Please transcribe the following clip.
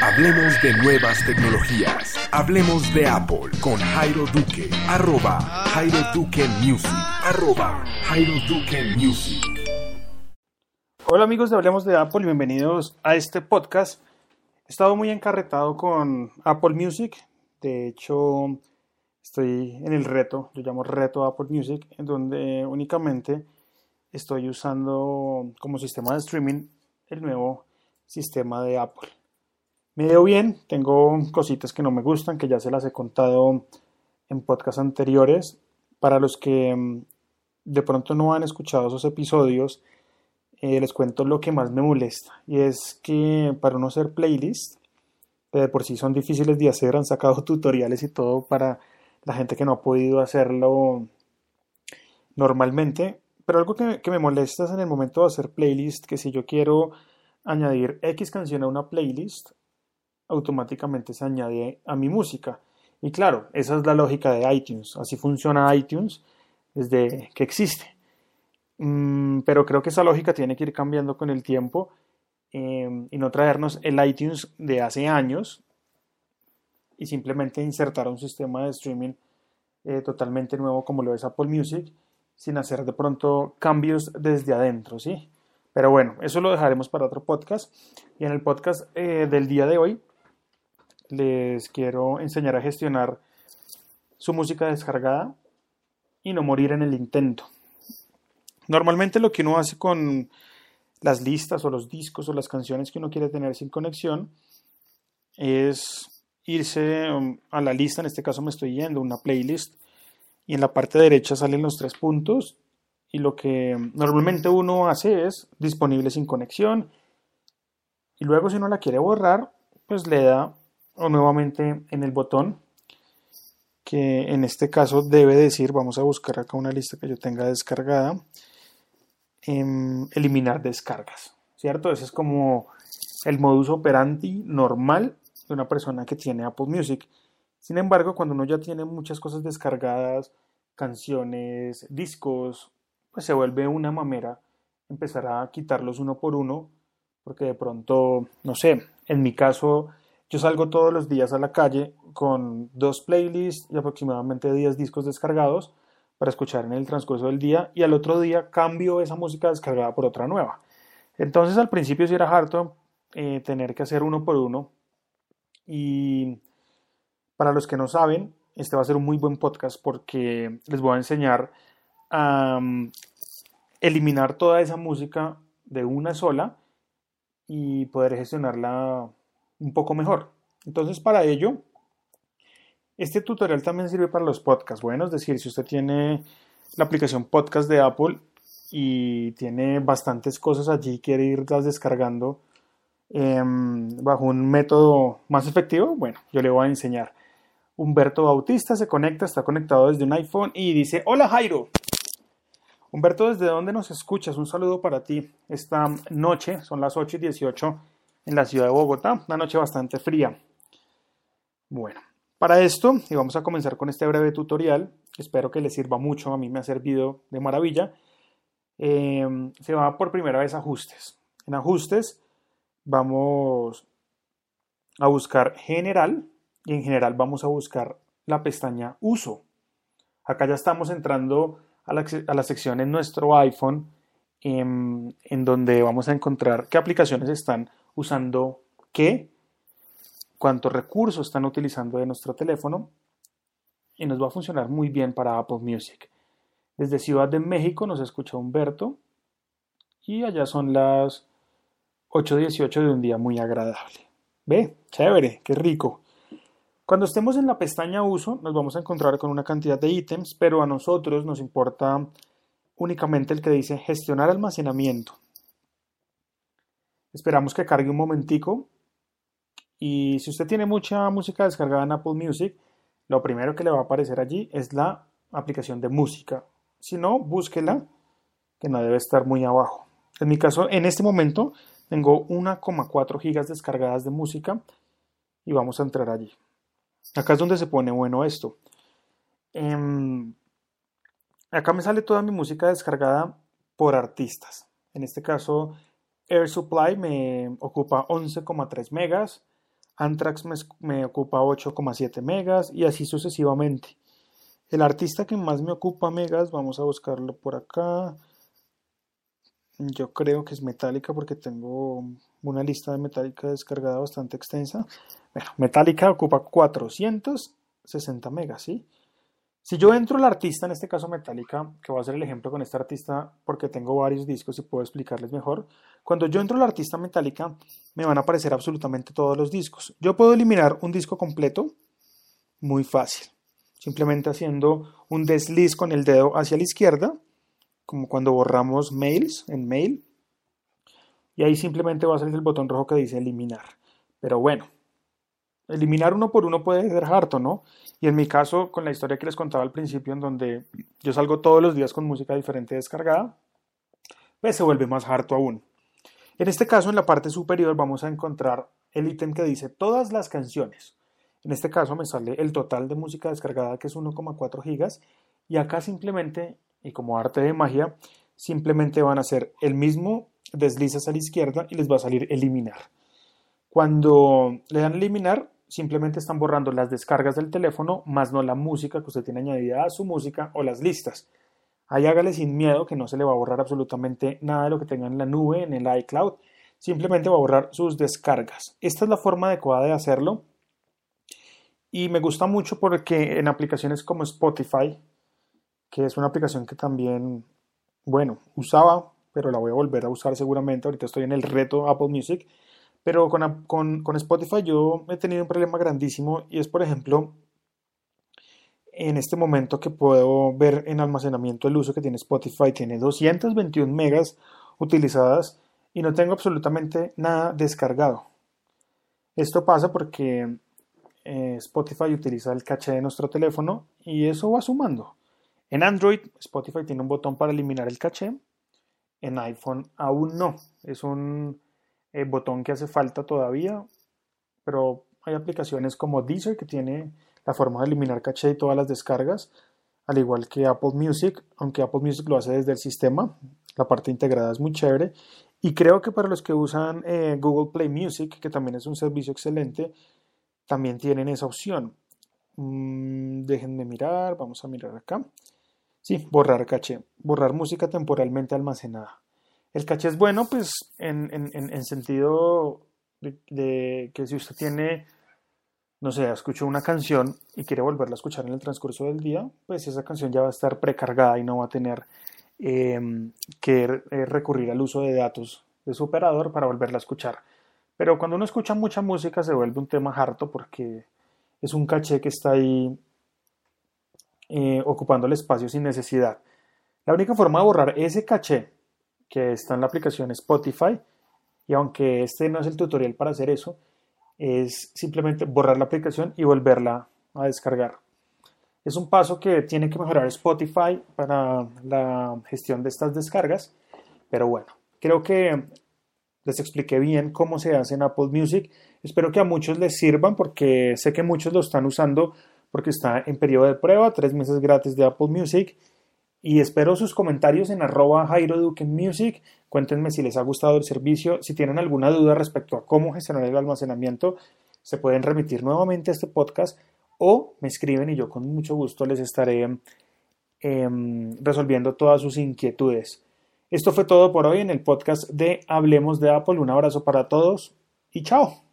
Hablemos de nuevas tecnologías. Hablemos de Apple con Jairo Duque. Arroba Jairo Duque Music. Arroba Jairo Duque Music. Hola amigos de Hablemos de Apple y bienvenidos a este podcast. He estado muy encarretado con Apple Music. De hecho, estoy en el reto, yo llamo reto Apple Music, en donde únicamente estoy usando como sistema de streaming el nuevo sistema de Apple. Me veo bien, tengo cositas que no me gustan, que ya se las he contado en podcasts anteriores. Para los que mm, de pronto no han escuchado esos episodios, eh, les cuento lo que más me molesta. Y es que para no hacer playlists, que de por sí son difíciles de hacer, han sacado tutoriales y todo para la gente que no ha podido hacerlo normalmente. Pero algo que, que me molesta es en el momento de hacer playlist, que si yo quiero añadir X canción a una playlist, automáticamente se añade a mi música. Y claro, esa es la lógica de iTunes. Así funciona iTunes desde que existe. Mm, pero creo que esa lógica tiene que ir cambiando con el tiempo em, y no traernos el iTunes de hace años y simplemente insertar un sistema de streaming eh, totalmente nuevo como lo es Apple Music sin hacer de pronto cambios desde adentro, ¿sí? Pero bueno, eso lo dejaremos para otro podcast. Y en el podcast eh, del día de hoy les quiero enseñar a gestionar su música descargada y no morir en el intento. Normalmente lo que uno hace con las listas o los discos o las canciones que uno quiere tener sin conexión es irse um, a la lista, en este caso me estoy yendo una playlist y en la parte derecha salen los tres puntos y lo que normalmente uno hace es disponible sin conexión y luego si uno la quiere borrar pues le da o nuevamente en el botón que en este caso debe decir, vamos a buscar acá una lista que yo tenga descargada, em, eliminar descargas, ¿cierto? Ese es como el modus operandi normal de una persona que tiene Apple Music. Sin embargo, cuando uno ya tiene muchas cosas descargadas, canciones, discos, pues se vuelve una mamera empezar a quitarlos uno por uno, porque de pronto, no sé, en mi caso yo salgo todos los días a la calle con dos playlists y aproximadamente 10 discos descargados para escuchar en el transcurso del día y al otro día cambio esa música descargada por otra nueva. Entonces al principio sí era harto eh, tener que hacer uno por uno y para los que no saben, este va a ser un muy buen podcast porque les voy a enseñar a mm, eliminar toda esa música de una sola y poder gestionarla un poco mejor. Entonces, para ello, este tutorial también sirve para los podcasts. Bueno, es decir, si usted tiene la aplicación podcast de Apple y tiene bastantes cosas allí, quiere irlas descargando em, bajo un método más efectivo, bueno, yo le voy a enseñar. Humberto Bautista se conecta, está conectado desde un iPhone y dice, hola Jairo. Humberto, ¿desde dónde nos escuchas? Un saludo para ti. Esta noche, son las 8 y 18 en la ciudad de Bogotá, una noche bastante fría. Bueno, para esto, y vamos a comenzar con este breve tutorial, espero que les sirva mucho, a mí me ha servido de maravilla, em, se va por primera vez a ajustes. En ajustes vamos a buscar general y en general vamos a buscar la pestaña uso. Acá ya estamos entrando a la, sección en nuestro iPhone en, en donde vamos a encontrar qué aplicaciones están usando qué, cuántos recursos están utilizando de nuestro teléfono y nos va a funcionar muy bien para Apple Music. Desde Ciudad de México nos escucha Humberto y allá son las 8.18 de un día muy agradable. Ve, chévere, qué rico. Cuando estemos en la pestaña uso nos vamos a encontrar con una cantidad de ítems, pero a nosotros nos importa únicamente el que dice gestionar almacenamiento. Esperamos que cargue un momentico. Y si usted tiene mucha música descargada en Apple Music, lo primero que le va a aparecer allí es la aplicación de música. Si no, búsquela, que no debe estar muy abajo. En mi caso, en este momento, tengo 1,4 gigas descargadas de música y vamos a entrar allí. Acá es donde se pone bueno esto. Em, acá me sale toda mi música descargada por artistas. En este caso, Air Supply me ocupa 11,3 megas, Anthrax me, me ocupa 8,7 megas y así sucesivamente. El artista que más me ocupa megas, vamos a buscarlo por acá. Yo creo que es Metallica porque tengo una lista de Metallica descargada bastante extensa. Bueno, Metallica ocupa 460 megas, ¿sí? Si yo entro al artista, en este caso Metallica, que voy a hacer el ejemplo con este artista porque tengo varios discos y puedo explicarles mejor, cuando yo entro al artista Metallica me van a aparecer absolutamente todos los discos. Yo puedo eliminar un disco completo, muy fácil, simplemente haciendo un desliz con el dedo hacia la izquierda, como cuando borramos mails en mail, y ahí simplemente va a salir el botón rojo que dice eliminar. Pero bueno, eliminar uno por uno puede ser harto, ¿no? Y en mi caso, con la historia que les contaba al principio, en donde yo salgo todos los días con música diferente descargada, pues se vuelve más harto aún. En este caso, en la parte superior vamos a encontrar el ítem que dice todas las canciones. En este caso me sale el total de música descargada que es 1,4 gigas y acá simplemente, y como arte de magia, simplemente van a hacer el mismo deslizas a la izquierda y les va a salir eliminar. Cuando le dan eliminar, simplemente están borrando las descargas del teléfono, más no la música que usted tiene añadida a su música o las listas. Ahí hágale sin miedo que no se le va a borrar absolutamente nada de lo que tenga en la nube, en el iCloud. Simplemente va a borrar sus descargas. Esta es la forma adecuada de hacerlo. Y me gusta mucho porque en aplicaciones como Spotify, que es una aplicación que también, bueno, usaba, pero la voy a volver a usar seguramente. Ahorita estoy en el reto Apple Music pero con, Spotify yo he tenido un problema grandísimo y es, por ejemplo, en este momento que puedo ver en almacenamiento el uso que tiene Spotify, tiene 221 megas utilizadas y no tengo absolutamente nada descargado. Esto pasa porque eh, Spotify utiliza el caché de nuestro teléfono y eso va sumando. En Android, Spotify tiene un botón para eliminar el caché. En iPhone aún no. Es un el botón que hace falta todavía, pero hay aplicaciones como Deezer que tiene la forma de eliminar caché y todas las descargas, al igual que Apple Music, aunque Apple Music lo hace desde el sistema, la parte integrada es muy chévere. Y creo que para los que usan eh, Google Play Music, que también es un servicio excelente, también tienen esa opción. Mm, déjenme mirar, vamos a mirar acá. Sí, borrar caché, borrar música temporalmente almacenada. El caché es bueno, pues en, en, sentido de, que si usted tiene, no sé, escuchó una canción y quiere volverla a escuchar en el transcurso del día, pues esa canción ya va a estar precargada y no va a tener em, que eh, recurrir al uso de datos de su operador para volverla a escuchar. Pero cuando uno escucha mucha música se vuelve un tema harto porque es un caché que está ahí eh, ocupando el espacio sin necesidad. La única forma de borrar ese caché que está en la aplicación Spotify y aunque este no es el tutorial para hacer eso, es simplemente borrar la aplicación y volverla a descargar. Es un paso que tiene que mejorar Spotify para la gestión de estas descargas, pero bueno, creo que les expliqué bien cómo se hace en Apple Music. Espero que a muchos les sirvan porque sé que muchos lo están usando porque está en periodo de prueba, tres meses gratis de Apple Music y espero sus comentarios en arroba Music. Cuéntenme si les ha gustado el servicio. Si tienen alguna duda respecto a cómo gestionar el almacenamiento, se pueden remitir nuevamente a este podcast o me escriben y yo con mucho gusto les estaré em, resolviendo todas sus inquietudes. Esto fue todo por hoy en el podcast de Hablemos de Apple. Un abrazo para todos y chao.